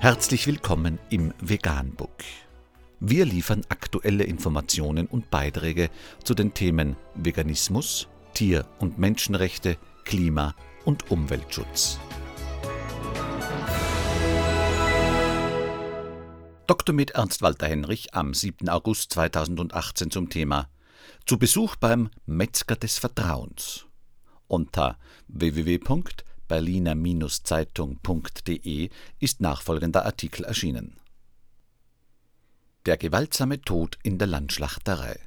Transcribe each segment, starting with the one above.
Herzlich willkommen im Veganbook. Wir liefern aktuelle Informationen und Beiträge zu den Themen Veganismus, Tier- und Menschenrechte, Klima- und Umweltschutz. Dr. mit Ernst Walter Henrich am 7. August 2018 zum Thema Zu Besuch beim Metzger des Vertrauens unter www.berliner-zeitung.de ist nachfolgender Artikel erschienen. Der gewaltsame Tod in der Landschlachterei.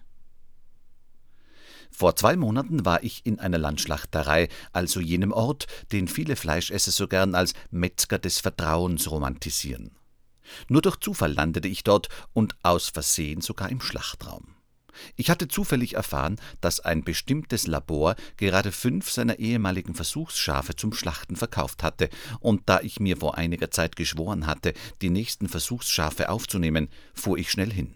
Vor zwei Monaten war ich in einer Landschlachterei, also jenem Ort, den viele Fleischesser so gern als Metzger des Vertrauens romantisieren. Nur durch Zufall landete ich dort und aus Versehen sogar im Schlachtraum. Ich hatte zufällig erfahren, dass ein bestimmtes Labor gerade fünf seiner ehemaligen Versuchsschafe zum Schlachten verkauft hatte, und da ich mir vor einiger Zeit geschworen hatte, die nächsten Versuchsschafe aufzunehmen, fuhr ich schnell hin.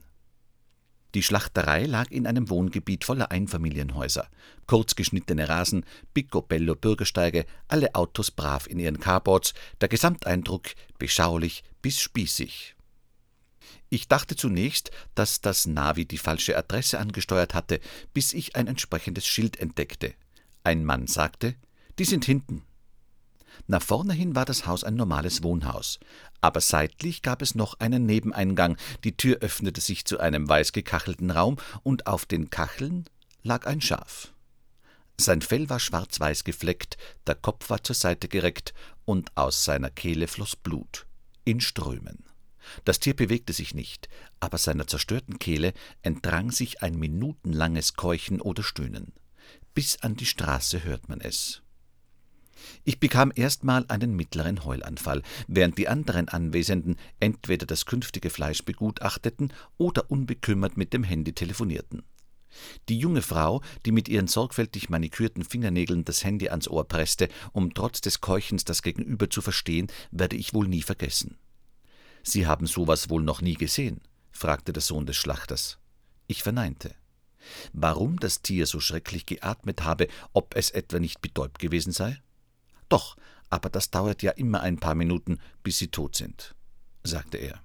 Die Schlachterei lag in einem Wohngebiet voller Einfamilienhäuser. Kurz geschnittene Rasen, Picobello Bürgersteige, alle Autos brav in ihren Carports, der Gesamteindruck beschaulich bis spießig. Ich dachte zunächst, dass das Navi die falsche Adresse angesteuert hatte, bis ich ein entsprechendes Schild entdeckte. Ein Mann sagte, die sind hinten. Nach vorne hin war das Haus ein normales Wohnhaus, aber seitlich gab es noch einen Nebeneingang, die Tür öffnete sich zu einem weiß gekachelten Raum, und auf den Kacheln lag ein Schaf. Sein Fell war schwarz-weiß gefleckt, der Kopf war zur Seite gereckt, und aus seiner Kehle floss Blut in Strömen. Das Tier bewegte sich nicht, aber seiner zerstörten Kehle entrang sich ein minutenlanges Keuchen oder Stöhnen. Bis an die Straße hört man es. Ich bekam erstmal einen mittleren Heulanfall, während die anderen Anwesenden entweder das künftige Fleisch begutachteten oder unbekümmert mit dem Handy telefonierten. Die junge Frau, die mit ihren sorgfältig manikürten Fingernägeln das Handy ans Ohr presste, um trotz des Keuchens das Gegenüber zu verstehen, werde ich wohl nie vergessen. Sie haben sowas wohl noch nie gesehen? fragte der Sohn des Schlachters. Ich verneinte. Warum das Tier so schrecklich geatmet habe, ob es etwa nicht betäubt gewesen sei? Doch, aber das dauert ja immer ein paar Minuten, bis sie tot sind, sagte er.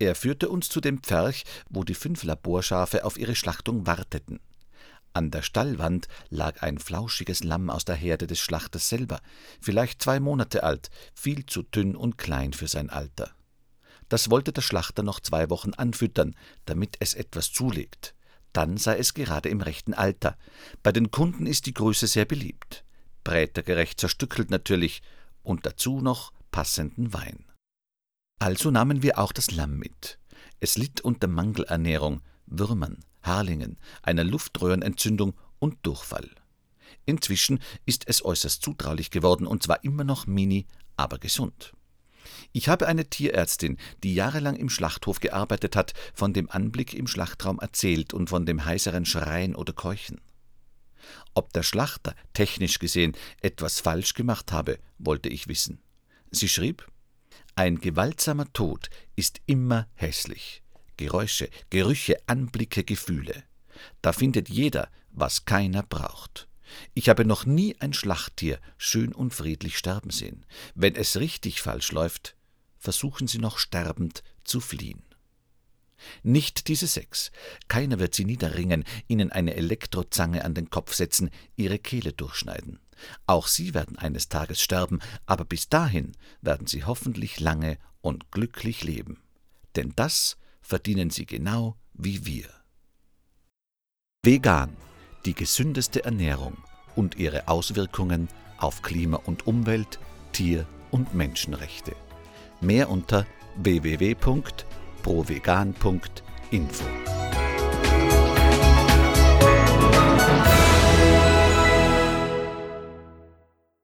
Er führte uns zu dem Pferch, wo die fünf Laborschafe auf ihre Schlachtung warteten. An der Stallwand lag ein flauschiges Lamm aus der Herde des Schlachters selber, vielleicht zwei Monate alt, viel zu dünn und klein für sein Alter. Das wollte der Schlachter noch zwei Wochen anfüttern, damit es etwas zulegt. Dann sei es gerade im rechten Alter. Bei den Kunden ist die Größe sehr beliebt. Brätergerecht zerstückelt natürlich und dazu noch passenden Wein. Also nahmen wir auch das Lamm mit. Es litt unter Mangelernährung, Würmern, Harlingen, einer Luftröhrenentzündung und Durchfall. Inzwischen ist es äußerst zutraulich geworden und zwar immer noch mini, aber gesund. Ich habe eine Tierärztin, die jahrelang im Schlachthof gearbeitet hat, von dem Anblick im Schlachtraum erzählt und von dem heiseren Schreien oder Keuchen. Ob der Schlachter, technisch gesehen, etwas falsch gemacht habe, wollte ich wissen. Sie schrieb Ein gewaltsamer Tod ist immer hässlich. Geräusche, Gerüche, Anblicke, Gefühle. Da findet jeder, was keiner braucht. Ich habe noch nie ein Schlachttier schön und friedlich sterben sehen. Wenn es richtig falsch läuft, versuchen sie noch sterbend zu fliehen. Nicht diese sechs. Keiner wird sie niederringen, ihnen eine Elektrozange an den Kopf setzen, ihre Kehle durchschneiden. Auch sie werden eines Tages sterben, aber bis dahin werden sie hoffentlich lange und glücklich leben. Denn das verdienen sie genau wie wir. Vegan, die gesündeste Ernährung und ihre Auswirkungen auf Klima und Umwelt, Tier- und Menschenrechte. Mehr unter www.provegan.info.